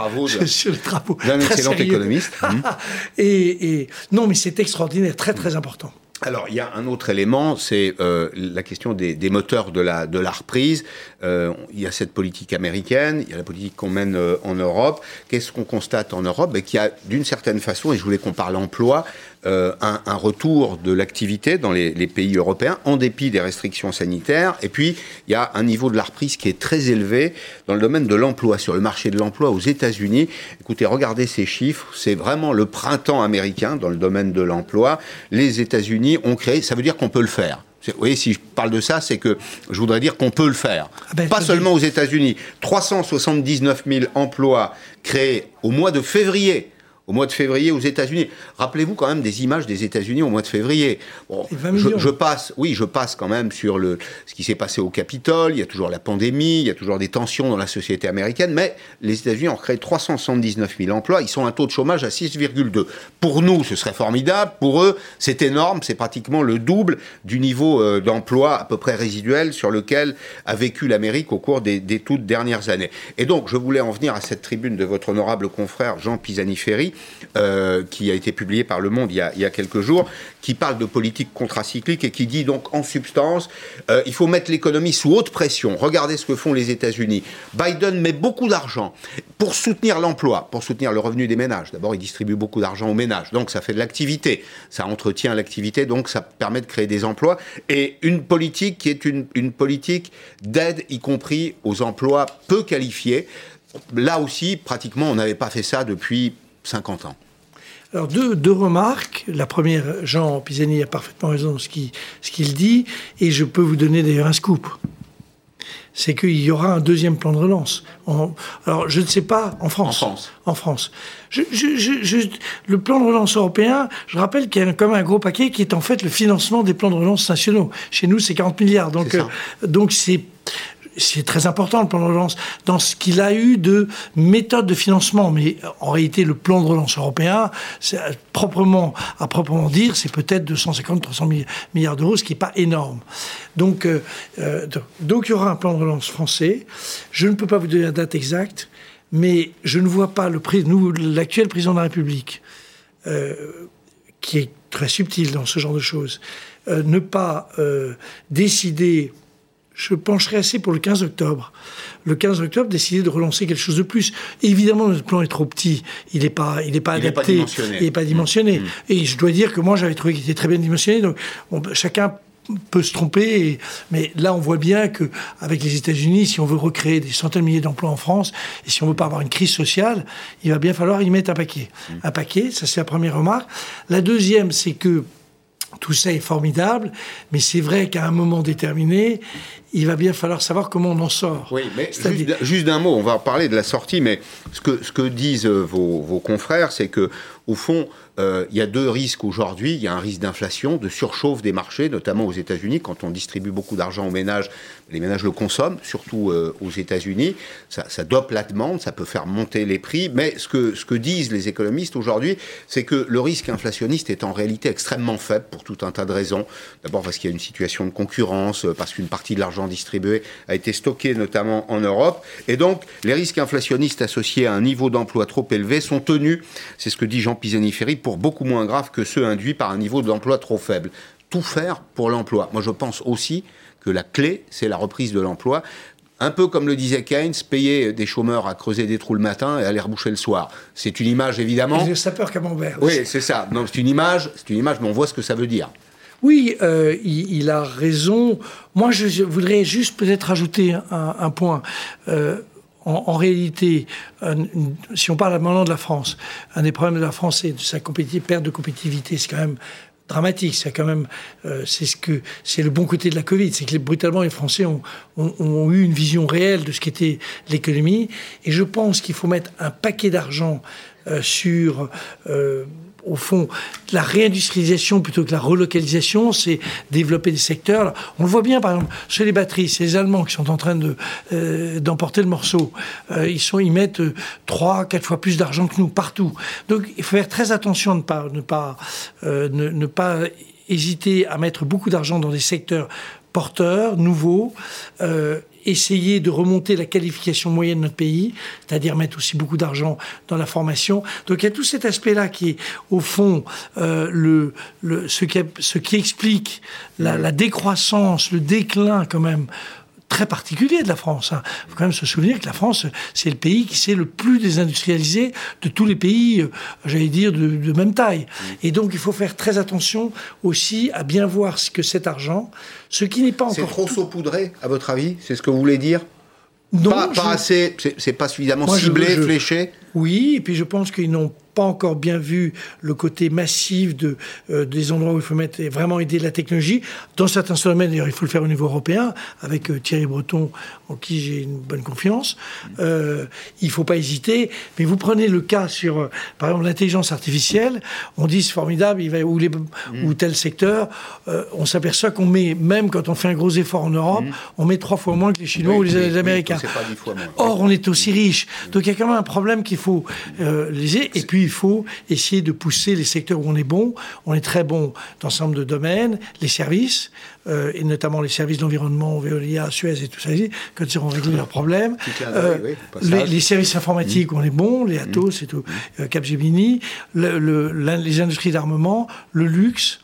travaux d'un excellent économiste. [LAUGHS] et, et, non, mais c'est extraordinaire, très très important. Alors, il y a un autre élément, c'est euh, la question des, des, moteurs de la, de la reprise. Euh, il y a cette politique américaine, il y a la politique qu'on mène euh, en Europe. Qu'est-ce qu'on constate en Europe? Ben, Qu'il y a, d'une certaine façon, et je voulais qu'on parle emploi, euh, un, un, retour de l'activité dans les, les, pays européens, en dépit des restrictions sanitaires. Et puis, il y a un niveau de la reprise qui est très élevé dans le domaine de l'emploi, sur le marché de l'emploi aux États-Unis. Écoutez, regardez ces chiffres, c'est vraiment le printemps américain dans le domaine de l'emploi. Les États-Unis ont créé, ça veut dire qu'on peut le faire. Vous voyez, si je parle de ça, c'est que je voudrais dire qu'on peut le faire. Ah ben, pas seulement aux États-Unis. 379 000 emplois créés au mois de février au mois de février aux États-Unis. Rappelez-vous quand même des images des États-Unis au mois de février. je, passe, oui, je passe quand même sur le, ce qui s'est passé au Capitole. Il y a toujours la pandémie, il y a toujours des tensions dans la société américaine, mais les États-Unis ont créé 379 000 emplois. Ils sont un taux de chômage à 6,2. Pour nous, ce serait formidable. Pour eux, c'est énorme. C'est pratiquement le double du niveau euh, d'emploi à peu près résiduel sur lequel a vécu l'Amérique au cours des, des toutes dernières années. Et donc, je voulais en venir à cette tribune de votre honorable confrère Jean Pisani-Ferry euh, qui a été publié par Le Monde il y a, quelques jours, qui parle de politique contracyclique et qui dit donc en substance, euh, il faut mettre l'économie sous haute pression. Regardez ce que font les États-Unis. Biden met beaucoup d'argent pour soutenir l'emploi, pour soutenir le revenu des ménages. D'abord, il distribue beaucoup d'argent aux ménages, donc ça fait de l'activité, ça entretient l'activité, donc ça permet de créer des emplois. Et une politique qui est une, une politique d'aide, y compris aux emplois peu qualifiés. Là aussi, pratiquement, on n'avait pas fait ça depuis 50 ans. Alors deux, deux, remarques. La première, Jean Pisani a parfaitement raison dans ce qu'il dit, et je peux vous donner d'ailleurs un scoop. C'est qu'il y aura un deuxième plan de relance. alors je ne sais pas en France. En France. En France. Je, je, le plan de relance européen, je rappelle qu'il y a quand même un gros paquet qui est en fait le financement des plans de relance nationaux. Chez nous, c'est 40 milliards. Donc, euh, donc c'est c'est très important le plan de relance dans ce qu'il a eu de méthode de financement. Mais en réalité, le plan de relance européen, c'est proprement, à proprement dire, c'est peut-être 250-300 milliards d'euros, ce qui n'est pas énorme. Donc, euh, euh, donc il y aura un plan de relance français. Je ne peux pas vous donner la date exacte, mais je ne vois pas l'actuel président de la République, euh, qui est très subtil dans ce genre de choses, ne pas décider je pencherai assez pour le 15 octobre. Le 15 octobre, décider de relancer quelque chose de plus. évidemment, notre plan est trop petit. Il n'est pas, il est pas adapté. il n'est pas dimensionné. Mmh. Et je dois dire que moi, j'avais trouvé qu'il était très bien dimensionné. Donc, chacun peut se tromper, mais là on voit bien que avec les États-Unis, si on veut recréer des centaines de milliers d'emplois en France et si on veut pas avoir une crise sociale, il va bien falloir y mettre un paquet. Mmh. Un paquet, ça c'est la première remarque. La deuxième, c'est que tout ça est formidable, mais c'est vrai qu'à un moment déterminé, il va bien falloir savoir comment on en sort. Oui, mais juste, d'un mot, on va parler de la sortie, mais ce que, ce que disent vos, vos confrères, c'est que au fond, euh, il y a deux risques aujourd'hui. Il y a un risque d'inflation, de surchauffe des marchés, notamment aux États-Unis. Quand on distribue beaucoup d'argent aux ménages, les ménages le consomment, surtout euh, aux États-Unis. Ça, ça, dope la demande, ça peut faire monter les prix. Mais ce que, ce que disent les économistes aujourd'hui, c'est que le risque inflationniste est en réalité extrêmement faible pour tout un tas de raisons. D'abord parce qu'il y a une situation de concurrence, parce qu'une partie de l'argent distribué a été stocké notamment en Europe. Et donc, les risques inflationnistes associés à un niveau d'emploi trop élevé sont tenus, c'est ce que dit Jean Pisani-Ferry, pour beaucoup moins graves que ceux induits par un niveau d'emploi trop faible. Tout faire pour l'emploi. Moi, je pense aussi que la clé, c'est la reprise de l'emploi. Un peu comme le disait Keynes, payer des chômeurs à creuser des trous le matin et à les reboucher le soir. C'est une image évidemment. Le sapeur camembert. Oui, c'est ça. c'est une image, c'est une image, mais on voit ce que ça veut dire. Oui, euh, il, a raison. Moi, je voudrais juste peut-être ajouter un, point. Euh, en, réalité, si on parle maintenant de la France, un des problèmes de la France, c'est sa perte de compétitivité. C'est quand même dramatique. C'est quand même, euh, c'est ce que c'est le bon côté de la Covid, c'est que brutalement les Français ont, eu une vision réelle de ce qu'était l'économie. Et je pense qu'il faut mettre un paquet d'argent sur au fond, la réindustrialisation plutôt que la relocalisation, c'est développer des secteurs. on le voit bien, par exemple, chez les batteries, c'est les Allemands qui sont en train euh, d'emporter le morceau. Euh, ils, mettent euh, trois, quatre fois plus d'argent que nous, partout. Donc, il faut faire très attention à ne pas, ne pas, ne pas hésiter à mettre beaucoup d'argent dans des secteurs porteurs, nouveaux, essayer de remonter la qualification moyenne de notre pays, c'est-à-dire mettre aussi beaucoup d'argent dans la formation. Donc il y a tout cet aspect-là qui est, au fond, euh, le, le, ce, qui, ce qui explique la, la décroissance, le déclin quand même très particulier de la France. Il hein. faut quand même se souvenir que la France, c'est le pays qui s'est le plus désindustrialisé de tous les pays, euh, j'allais dire, de, même taille. Et donc, il faut faire très attention aussi à bien voir ce que cet argent, ce qui n'est pas encore... C'est trop saupoudré, à votre avis? C'est ce que vous voulez dire? Non, pas, assez, c'est pas suffisamment ciblé, fléché? Oui, et puis je pense qu'ils n'ont pas encore bien vu le côté massif de, euh, des endroits où il faut mettre vraiment aider la technologie. Dans certains domaines, d'ailleurs, il faut le faire au niveau européen, avec euh, Thierry Breton, en qui j'ai une bonne confiance. Euh, il ne faut pas hésiter. Mais vous prenez le cas sur, par exemple, l'intelligence artificielle. On dit c'est formidable, il va, ou, les, ou tel secteur. on s'aperçoit qu'on met, même quand on fait un gros effort en Europe, on met trois fois moins que les Chinois ou les, Américains. Or, on est aussi riche. Donc il y a quand même un problème qu'il faut les Et puis, il faut essayer de pousser les secteurs où on est bon. On est très bon dans un certain nombre de domaines, les services, euh, et notamment les services d'environnement, Veolia, Suez et tout ça, quand ils auront réglé leurs problèmes. Euh, les, services informatiques, mmh. on est bon, les Atos et tout, mmh. euh, Capgemini, les industries d'armement, le luxe,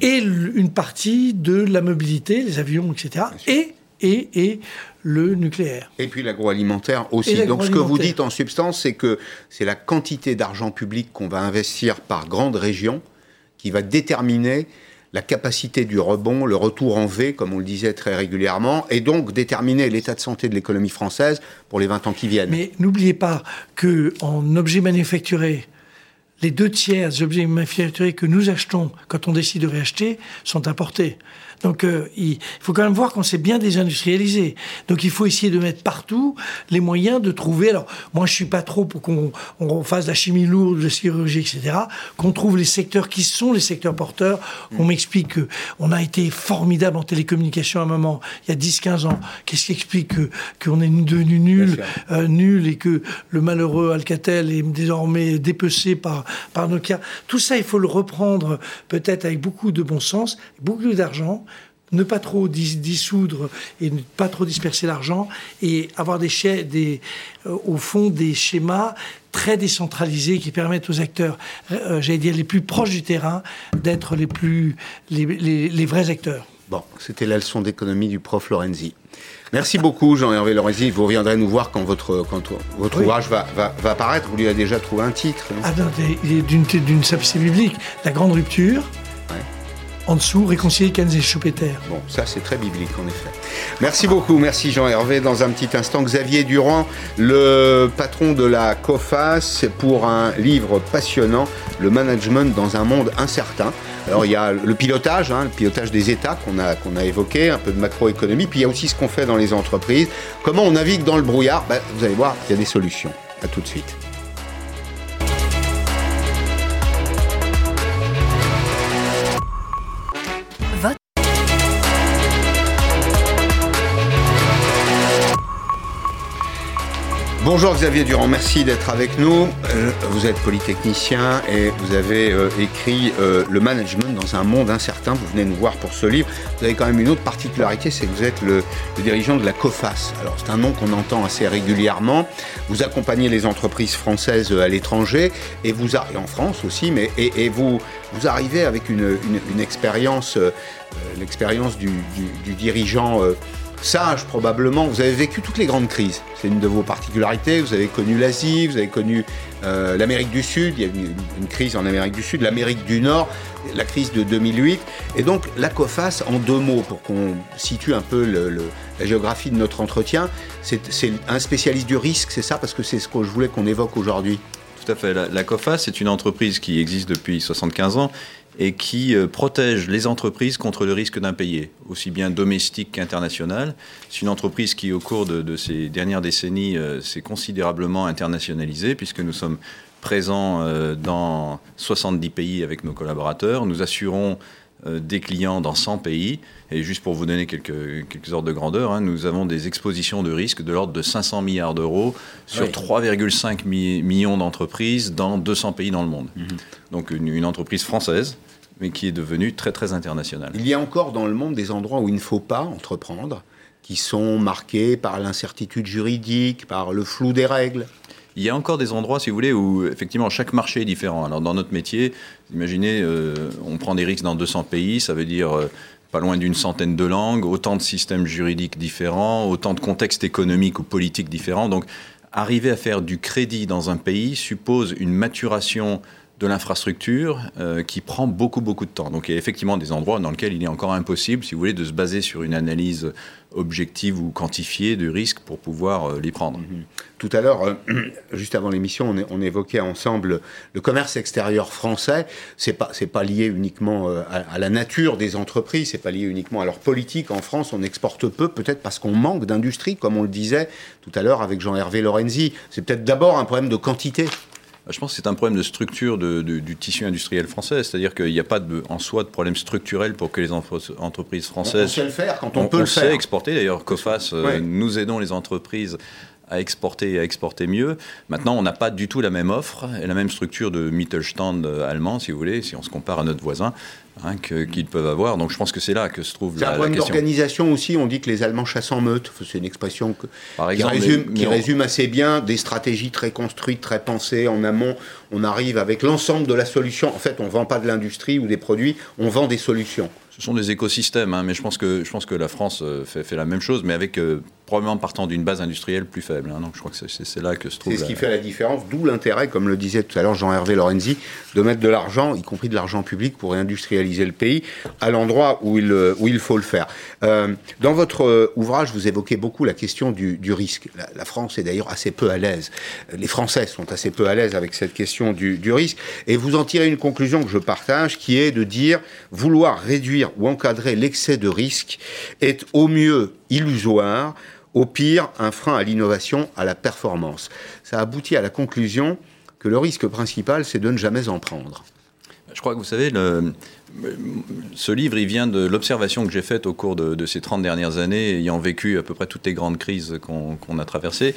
et une partie de la mobilité, les avions, etc. Et, et, et le nucléaire. Et puis l'agroalimentaire aussi. Donc ce que vous dites en substance, c'est que c'est la quantité d'argent public qu'on va investir par grande région qui va déterminer la capacité du rebond, le retour en V, comme on le disait très régulièrement, et donc déterminer l'état de santé de l'économie française pour les 20 ans qui viennent. Mais n'oubliez pas qu'en objets manufacturés, les deux tiers des objets manufacturés que nous achetons quand on décide de réacheter sont importés. Donc euh, il faut quand même voir qu'on s'est bien désindustrialisé. Donc il faut essayer de mettre partout les moyens de trouver. Alors moi je suis pas trop pour qu'on fasse de la chimie lourde, de la chirurgie, etc. Qu'on trouve les secteurs qui sont les secteurs porteurs. On m'explique qu'on a été formidable en télécommunication à un moment, il y a 10-15 ans. Qu'est-ce qui explique qu'on est devenu nul, euh, nul et que le malheureux Alcatel est désormais dépecé par, par Nokia? Tout ça, il faut le reprendre peut-être avec beaucoup de bon sens, beaucoup d'argent ne pas trop dissoudre et ne pas trop disperser l'argent et avoir des, des euh, au fond des schémas très décentralisés qui permettent aux acteurs, euh, j'allais dire les plus proches du terrain, d'être les plus les, vrais acteurs. Bon, c'était la leçon d'économie du prof Lorenzi. Merci beaucoup, Jean-Hervé Lorenzi. Vous reviendrez nous voir quand votre, quand votre ouvrage va, va, va, apparaître. Vous lui avez déjà trouvé un titre. ah non, d'une sapsité biblique. La grande rupture, en dessous, réconcilier Kenz et Schumpeter. Bon, ça c'est très biblique en effet. Merci beaucoup, merci Jean-Hervé. Dans un petit instant, Xavier Durand, le patron de la COFAS, pour un livre passionnant, Le management dans un monde incertain. Alors il y a le pilotage, hein, le pilotage des États qu'on a, qu'on a évoqué, un peu de macroéconomie, puis il y a aussi ce qu'on fait dans les entreprises. Comment on navigue dans le brouillard? Ben, Vous allez voir, il y a des solutions. A tout de suite. Bonjour Xavier Durand, merci d'être avec nous. Euh, vous êtes polytechnicien et vous avez euh, écrit euh, Le management dans un monde incertain. Vous venez nous voir pour ce livre. Vous avez quand même une autre particularité, c'est que vous êtes le, dirigeant de la COFAS. Alors c'est un nom qu'on entend assez régulièrement. Vous accompagnez les entreprises françaises à l'étranger et vous et en France aussi, mais et, vous vous arrivez avec une, expérience, l'expérience du, du, dirigeant sage probablement, vous avez vécu toutes les grandes crises. C'est une de vos particularités. Vous avez connu l'Asie, vous avez connu euh, l'Amérique du Sud, il y a eu une, crise en Amérique du Sud, l'Amérique du Nord, la crise de 2008. Et donc la COFAS, en deux mots, pour qu'on situe un peu la géographie de notre entretien, c'est un spécialiste du risque, c'est ça? Parce que c'est ce que je voulais qu'on évoque aujourd'hui. Tout à fait. La, la COFAS, c'est une entreprise qui existe depuis 75 ans et qui euh, protège les entreprises contre le risque d'impayé, aussi bien domestique qu'international. C'est une entreprise qui, au cours de, ces dernières décennies, euh, s'est considérablement internationalisée, puisque nous sommes présents euh, dans 70 pays avec nos collaborateurs. Nous assurons des clients dans 100 pays. Et juste pour vous donner quelques, quelques ordres de grandeur, hein, nous avons des expositions de risque de l'ordre de 500 milliards d'euros sur 3,5 millions d'entreprises dans 200 pays dans le monde. Mhm. Donc une, entreprise française mais qui est devenue très très internationale. Il y a encore dans le monde des endroits où il ne faut pas entreprendre, qui sont marqués par l'incertitude juridique, par le flou des règles. Il y a encore des endroits, si vous voulez, où effectivement chaque marché est différent. Alors dans notre métier, imaginez, euh, on prend des risques dans 200 pays, ça veut dire euh, pas loin d'une centaine de langues, autant de systèmes juridiques différents, autant de contextes économiques ou politiques différents. Donc arriver à faire du crédit dans un pays suppose une maturation de l'infrastructure euh, qui prend beaucoup, beaucoup de temps. Donc il y a effectivement des endroits dans lesquels il est encore impossible, si vous voulez, de se baser sur une analyse objective ou quantifiée du risque pour pouvoir euh, les prendre. Mhm. Tout à l'heure, euh, [CLEARS THROAT] juste avant l'émission, on, évoquait ensemble le commerce extérieur français. C'est pas c'est pas lié uniquement à, à, la nature des entreprises, c'est pas lié uniquement à leur politique. En France, on exporte peu, peut-être parce qu'on manque d'industrie, comme on le disait tout à l'heure avec Jean-Hervé Lorenzi. C'est peut-être d'abord un problème de quantité. Je pense que c'est un problème de structure du tissu industriel français. C'est-à-dire qu'il n'y a pas en soi de problème structurel pour que les entreprises françaises. On, sait le faire quand on, peut le faire. On exporter. D'ailleurs, COFAS, euh, nous aidons les entreprises à exporter et à exporter mieux. Maintenant, on n'a pas du tout la même offre et la même structure de Mittelstand allemand, si vous voulez, si on se compare à notre voisin, hein, qu'ils peuvent avoir. Donc je pense que c'est là que se trouve la, un problème d'organisation aussi. On dit que les Allemands chassent en meute. C'est une expression qui, résume, qui résume assez bien des stratégies très construites, très pensées en amont. On arrive avec l'ensemble de la solution. En fait, on ne vend pas de l'industrie ou des produits, on vend des solutions. Ce sont des écosystèmes, hein, mais je pense, que, je pense que la France euh, fait, fait la même chose, mais avec euh, probablement partant d'une base industrielle plus faible. Hein. donc je crois que c'est là que se trouve. C'est ce qui fait la différence, d'où l'intérêt, comme le disait tout à l'heure Jean-Hervé Lorenzi, de mettre de l'argent, y compris de l'argent public, pour réindustrialiser le pays à l'endroit où il, où il faut le faire. Euh, dans votre euh, ouvrage, vous évoquez beaucoup la question du, du risque. La, France est d'ailleurs assez peu à l'aise. Les Français sont assez peu à l'aise avec cette question du, du risque. Et vous en tirez une conclusion que je partage, qui est de dire vouloir réduire ou encadrer l'excès de risque est au mieux illusoire au pire, un frein à l'innovation, à la performance. Ça aboutit à la conclusion que le risque principal, c'est de ne jamais en prendre. Je crois que vous savez, ce livre, il vient de l'observation que j'ai faite au cours de, ces 30 dernières années, ayant vécu à peu près toutes les grandes crises qu'on a traversées,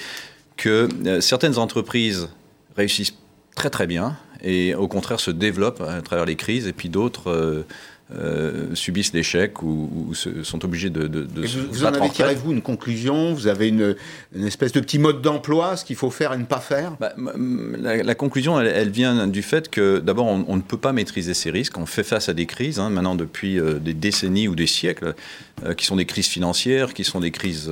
que euh, certaines entreprises réussissent très très bien et au contraire se développent à travers les crises, et puis d'autres... Euh, euh, subissent l'échec ou, sont obligés de, de, vous, vous en avez tiré vous une conclusion Vous avez une, espèce de petit mode d'emploi, ce qu'il faut faire et ne pas faire? Bah, la, conclusion, elle, vient du fait que d'abord, on, ne peut pas maîtriser ces risques. On fait face à des crises hein, maintenant depuis euh, des décennies ou des siècles, euh, qui sont des crises financières, qui sont des crises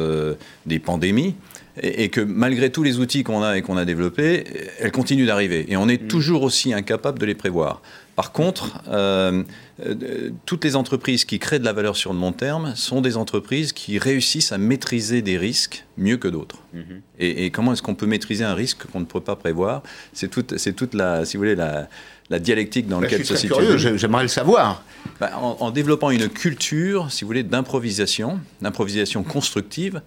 des pandémies et, que malgré tous les outils qu'on a et qu'on a développés, elles continuent d'arriver. Et on est mm. toujours aussi incapable de les prévoir. Par contre, euh, euh, toutes les entreprises qui créent de la valeur sur le long terme sont des entreprises qui réussissent à maîtriser des risques mieux que d'autres. Mm-hmm. Et, comment est-ce qu'on peut maîtriser un risque qu'on ne peut pas prévoir? C'est toute, c'est toute la, si vous voulez, la, dialectique dans bah, laquelle se situe. J'aimerais le savoir. Bah, en, en, développant une culture, si vous voulez, d'improvisation, d'improvisation constructive,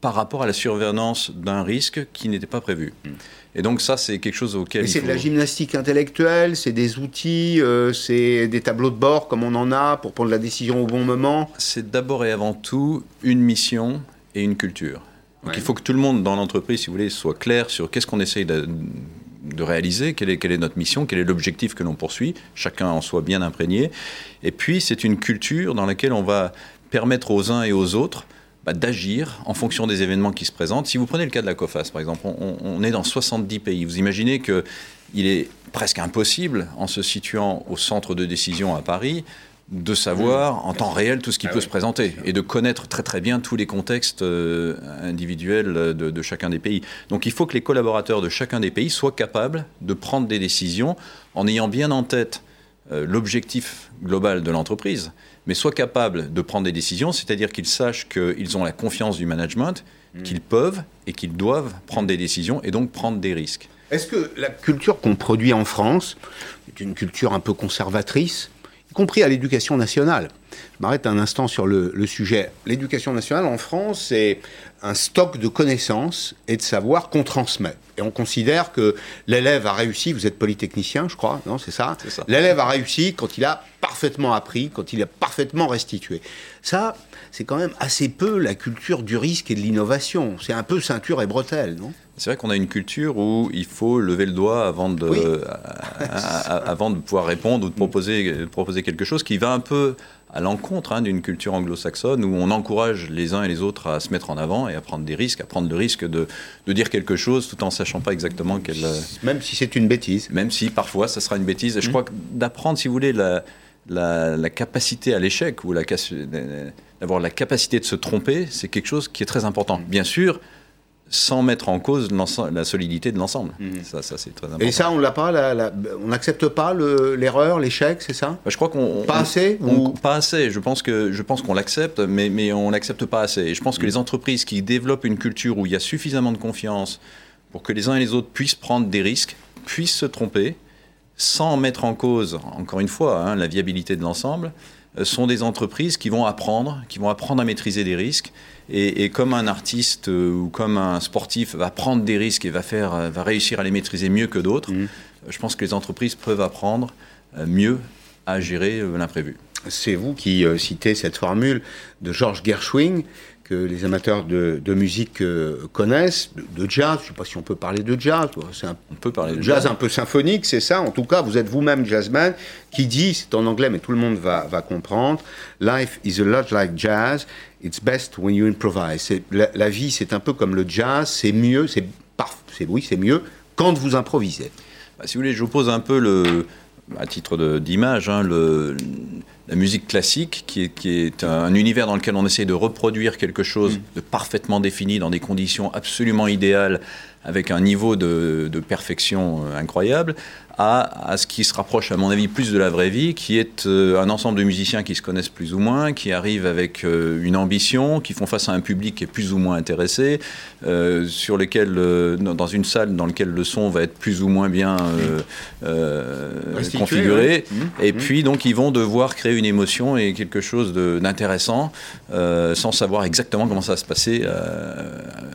par rapport à la survenance d'un risque qui n'était pas prévu. Hmm. Et donc ça, c'est quelque chose auquel... c'est de la gymnastique intellectuelle, c'est des outils, euh, c'est des tableaux de bord comme on en a pour prendre la décision au bon moment C'est d'abord et avant tout une mission et une culture. Donc il faut que tout le monde dans l'entreprise, si vous voulez, soit clair sur qu'est-ce qu'on essaye de, réaliser, quelle est, quelle est, notre mission, quel est l'objectif que l'on poursuit, chacun en soit bien imprégné. Et puis c'est une culture dans laquelle on va permettre aux uns et aux autres bah, d'agir en fonction des événements qui se présentent. Si vous prenez le cas de la COFAS, par exemple, on, est dans 70 pays. Vous imaginez qu'il est presque impossible, en se situant au centre de décision à Paris, de savoir en temps réel tout ce qui ah peut se présenter et de connaître très très bien tous les contextes euh, individuels de, chacun des pays. Donc il faut que les collaborateurs de chacun des pays soient capables de prendre des décisions en ayant bien en tête euh, l'objectif global de l'entreprise, mais soient capables de prendre des décisions, c'est-à-dire qu'ils sachent qu'ils ont la confiance du management, hmm. qu'ils peuvent et qu'ils doivent prendre des décisions et donc prendre des risques. Est-ce que la culture qu'on produit en France est une culture un peu conservatrice, y compris à l'éducation nationale? Je m'arrête un instant sur le, le sujet. L'éducation nationale en France, c'est un stock de connaissances et de savoir qu'on transmet. Et on considère que l'élève a réussi, vous êtes polytechnicien, je crois, non, c'est ça, ça. L'élève a réussi quand il a parfaitement appris, quand il a parfaitement restitué. Ça, c'est quand même assez peu la culture du risque et de l'innovation. C'est un peu ceinture et bretelle, non? C'est vrai qu'on a une culture où il faut lever le doigt avant de, [LAUGHS] avant de pouvoir répondre ou de proposer, proposer quelque chose qui va un peu à l'encontre hein, d'une culture anglo-saxonne où on encourage les uns et les autres à se mettre en avant et à prendre des risques, à prendre le risque de, de dire quelque chose tout en sachant pas exactement quelle... Euh, même si c'est une bêtise. Même si parfois ça sera une bêtise. Et je mmh. crois que d'apprendre, si vous voulez, la, la, capacité à l'échec ou d'avoir la capacité de se tromper, c'est quelque chose qui est très important. Mmh. Bien sûr, sans mettre en cause la solidité de l'ensemble. Mhm. Ça, ça c'est très important. Et ça, on l'a pas, on n'accepte pas l'erreur, l'échec, c'est ça? Bah, Je crois qu'on pas assez ou... Pas assez. Je pense que je pense qu'on l'accepte, mais mais on l'accepte pas assez. Et je pense que mhm. les entreprises qui développent une culture où il y a suffisamment de confiance pour que les uns et les autres puissent prendre des risques, puissent se tromper, sans mettre en cause, encore une fois, hein, la viabilité de l'ensemble, euh, sont des entreprises qui vont apprendre, qui vont apprendre à maîtriser des risques et, comme un artiste euh, ou comme un sportif va prendre des risques et va, faire, euh, va réussir à les maîtriser mieux que d'autres, mmh. je pense que les entreprises peuvent apprendre euh, mieux à gérer l'imprévu. C'est vous qui citez cette formule de George Gershwin que les amateurs de, musique connaissent, de, jazz. Je ne sais pas si on peut parler de jazz. C'est un on peut parler de jazz, un peu symphonique, c'est ça. En tout cas, vous êtes vous-même jazzman qui dit, c'est en anglais, mais tout le monde va, va comprendre, Life is a lot like jazz. It's best when you improvise. La, la, vie, c'est un peu comme le jazz, c'est mieux, c'est oui, c'est mieux quand vous improvisez. Bah, si vous voulez, je vous pose un peu le, à titre d'image, hein, la musique classique, qui est, qui est, un univers dans lequel on essaie de reproduire quelque chose mm. de parfaitement défini dans des conditions absolument idéales, avec un niveau de, de perfection euh, incroyable, à, ce qui se rapproche, à mon avis, plus de la vraie vie, qui est euh, un ensemble de musiciens qui se connaissent plus ou moins, qui arrivent avec euh, une ambition, qui font face à un public qui est plus ou moins intéressé, euh, sur lesquels, dans une salle dans laquelle le son va être plus ou moins bien configuré. Mmh. Et mmh. puis, donc, ils vont devoir créer une émotion et quelque chose d'intéressant, sans savoir exactement comment ça va se passer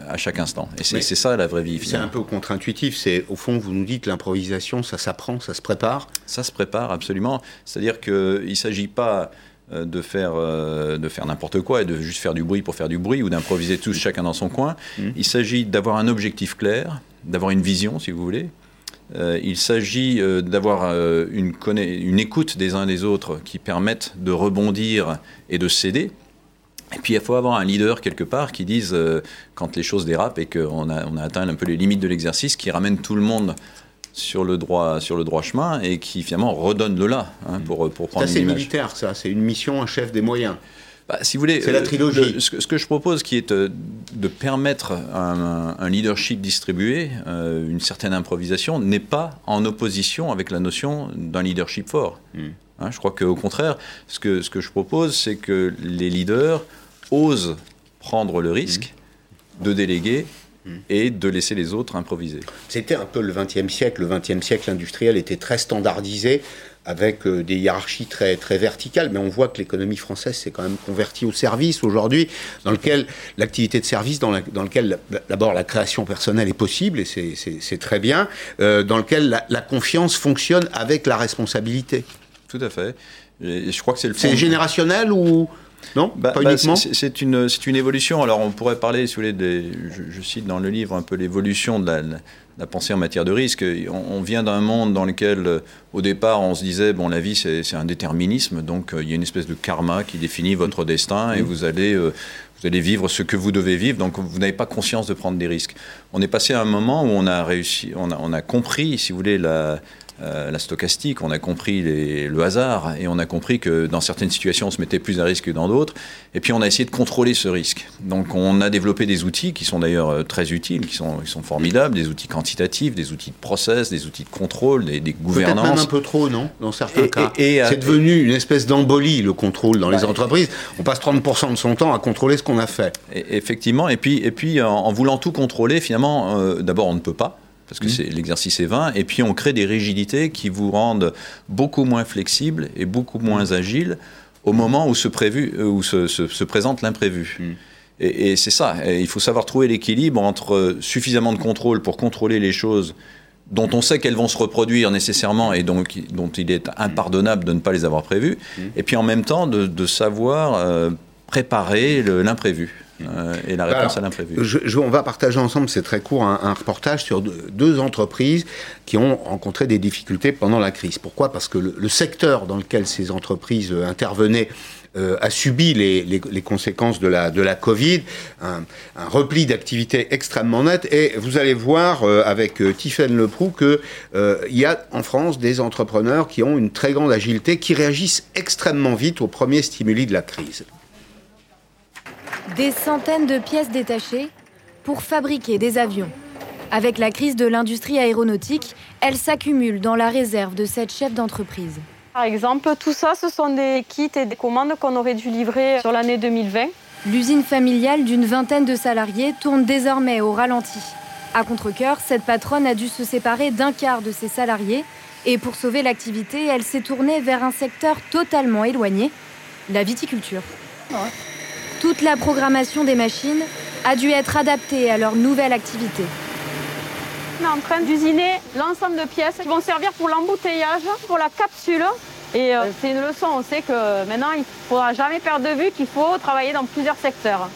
à chaque instant. Et c'est ça la vraie vie. C'est un peu contre-intuitif. C'est au fond, vous nous dites l'improvisation, ça, ça s'apprend, ça se prépare Ça se prépare, absolument. C'est-à-dire qu'il ne s'agit pas euh, de faire, euh, de faire n'importe quoi et de juste faire du bruit pour faire du bruit ou d'improviser tous chacun dans son coin. Mmh. Il s'agit d'avoir un objectif clair, d'avoir une vision, si vous voulez. Euh, il s'agit d'avoir une, une écoute des uns des autres qui permettent de rebondir et de céder. Et puis il faut avoir un leader quelque part qui dise quand les choses dérapent et qu'on a, on a atteint un peu les limites de l'exercice, qui ramène tout le monde sur le droit, sur le droit chemin et qui finalement redonne le là hein, pour, pour prendre C'est militaire, ça. C'est une mission, un chef des moyens. Bah, si vous voulez, c'est la euh, trilogie. ce, que, je propose, qui est euh, de permettre un, un leadership distribué, euh, une certaine improvisation, n'est pas en opposition avec la notion d'un leadership fort. Hmm. Hein, je crois qu'au contraire, ce que, ce que je propose, c'est que les leaders osent prendre le risque hmm. de déléguer et de laisser les autres improviser. C'était un peu le XXe siècle. Le XXe siècle industriel était très standardisé avec euh, des hiérarchies très, très verticales, mais on voit que l'économie française s'est quand même convertie au service aujourd'hui, dans lequel l'activité de service, dans, dans lequel d'abord la création personnelle est possible, et c'est très bien, euh, dans lequel la, la, confiance fonctionne avec la responsabilité. Tout à fait. Et je crois que c'est le C'est générationnel ou non bah, Pas bah, uniquement C'est une, une évolution. Alors on pourrait parler, si vous voulez, des, je, cite dans le livre un peu l'évolution de la, pensée en matière de risque. On, vient d'un monde dans lequel, euh, au départ, on se disait, bon, la vie, c'est un déterminisme, donc euh, il y a une espèce de karma qui définit votre destin et vous allez... Euh, vous allez vivre ce que vous devez vivre, donc vous n'avez pas conscience de prendre des risques. On est passé à un moment où on a réussi, on a, on a compris, si vous voulez, la, euh, la stochastique, on a compris le hasard et on a compris que dans certaines situations on se mettait plus à risque que dans d'autres. Et puis on a essayé de contrôler ce risque. Donc on a développé des outils qui sont d'ailleurs euh, très utiles, qui sont, sont formidables, des outils quantitatifs, des outils de process, des outils de contrôle, des, des gouvernances. Même un peu trop, non Dans certains cas. C'est devenu une espèce d'embolie le contrôle dans les entreprises. On passe 30% de son temps à contrôler ce qu'on a fait. effectivement. Et puis, et puis en, voulant tout contrôler, finalement, euh, d'abord on ne peut pas parce que mmh. l'exercice est vain, et puis on crée des rigidités qui vous rendent beaucoup moins flexibles et beaucoup moins agiles au moment où se, prévu, euh, où se, présente l'imprévu. Mmh. Et, c'est ça, il faut savoir trouver l'équilibre entre suffisamment de contrôle pour contrôler les choses dont on sait qu'elles vont se reproduire nécessairement et donc dont il est impardonnable de ne pas les avoir prévues, et puis en même temps de, savoir euh, préparer l'imprévu. Euh, et la réponse à l'imprévu. on va partager ensemble, c'est très court, un, reportage sur deux, entreprises qui ont rencontré des difficultés pendant la crise. Pourquoi? Parce que le, secteur dans lequel ces entreprises euh, intervenaient euh, a subi les, conséquences de la, de la Covid, un, repli d'activité extrêmement net. Et vous allez voir avec Tiffaine Leproux qu'il y a en France des entrepreneurs qui ont une très grande agilité, qui réagissent extrêmement vite aux premiers stimuli de la crise. Des centaines de pièces détachées, pour fabriquer des avions. Avec la crise de l'industrie aéronautique, elle s'accumule dans la réserve de cette chef d'entreprise. Par exemple, tout ça, ce sont des kits et des commandes qu'on aurait dû livrer sur l'année 2020. L'usine familiale d'une vingtaine de salariés tourne désormais au ralenti. À contre cette patronne a dû se séparer d'un quart de ses salariés et pour sauver l'activité, elle s'est tournée vers un secteur totalement éloigné, la viticulture. Toute la programmation des machines a dû être adaptée à leur nouvelle activité. On est en train d'usiner l'ensemble de pièces qui vont servir pour l'embouteillage, pour la capsule. Et euh, c'est une leçon, on sait que maintenant il ne faudra jamais perdre de vue qu'il faut travailler dans plusieurs secteurs.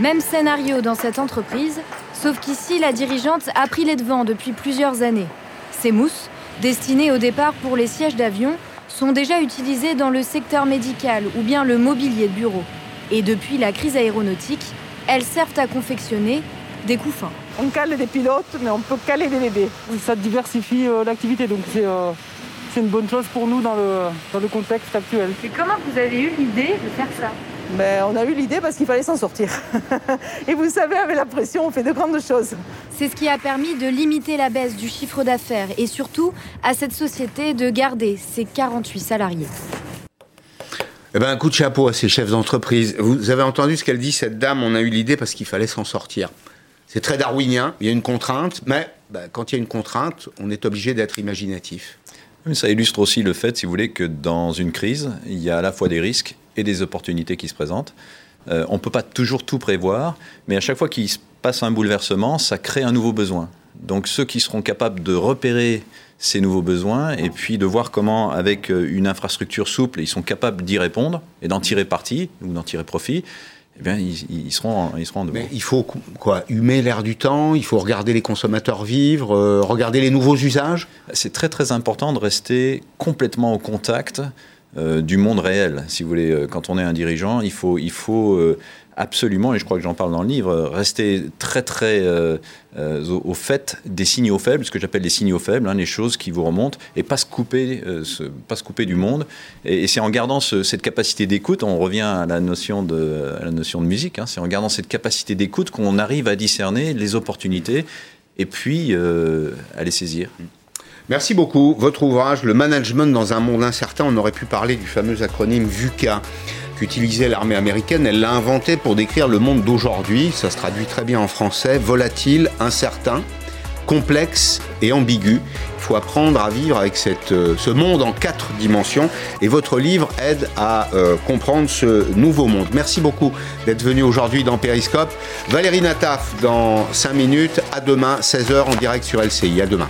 Même scénario dans cette entreprise, sauf qu'ici la dirigeante a pris les devants depuis plusieurs années. Ces mousses destinés au départ pour les sièges d'avion, sont déjà utilisés dans le secteur médical ou bien le mobilier de bureau. Et depuis la crise aéronautique, elles servent à confectionner des couffins. On cale des pilotes, mais on peut caler des bébés. Ça diversifie euh, l'activité, donc euh, c'est une bonne chose pour nous dans le, dans le contexte actuel. Et comment vous avez eu l'idée de faire ça? Ben, on a eu l'idée parce qu'il fallait s'en sortir. [LAUGHS] Et vous savez, avec la pression, on fait de grandes choses. C'est ce qui a permis de limiter la baisse du chiffre d'affaires et surtout à cette société de garder ses 48 salariés. Eh ben, un coup de chapeau à ces chefs d'entreprise. Vous avez entendu ce qu'elle dit, cette dame, on a eu l'idée parce qu'il fallait s'en sortir. C'est très darwinien, il y a une contrainte, mais ben, quand il y a une contrainte, on est obligé d'être imaginatif. Ça illustre aussi le fait, si vous voulez, que dans une crise, il y a à la fois des risques et des opportunités qui se présentent. Euh, on ne peut pas toujours tout prévoir, mais à chaque fois qu'il se passe un bouleversement, ça crée un nouveau besoin. Donc ceux qui seront capables de repérer ces nouveaux besoins et puis de voir comment, avec euh, une infrastructure souple, ils sont capables d'y répondre et d'en tirer parti ou d'en tirer profit, eh bien, ils, seront, ils seront en Mais il faut quoi Humer l'air du temps, il faut regarder les consommateurs vivre, euh, regarder les nouveaux usages? C'est très très important de rester complètement au contact euh, du monde réel. Si vous voulez, quand on est un dirigeant, il faut, il faut euh, absolument, et je crois que j'en parle dans le livre, rester très très au, fait des signaux faibles, ce que j'appelle les signaux faibles, hein, les choses qui vous remontent, et pas se couper, pas se couper du monde. Et, c'est en gardant cette capacité d'écoute, on revient à la notion de, la notion de musique, hein, c'est en gardant cette capacité d'écoute qu'on arrive à discerner les opportunités et puis à les saisir. Merci beaucoup. Votre ouvrage, Le management dans un monde incertain, on aurait pu parler du fameux acronyme VUCA qu'utilisait l'armée américaine. Elle l'a inventé pour décrire le monde d'aujourd'hui. Ça se traduit très bien en français. Volatile, incertain, complexe et ambigu. Il faut apprendre à vivre avec euh, ce monde en quatre dimensions. Et votre livre aide à euh, comprendre ce nouveau monde. Merci beaucoup d'être venu aujourd'hui dans Périscope. Valérie Nataf dans 5 minutes. À demain, 16h en direct sur LCI. À demain.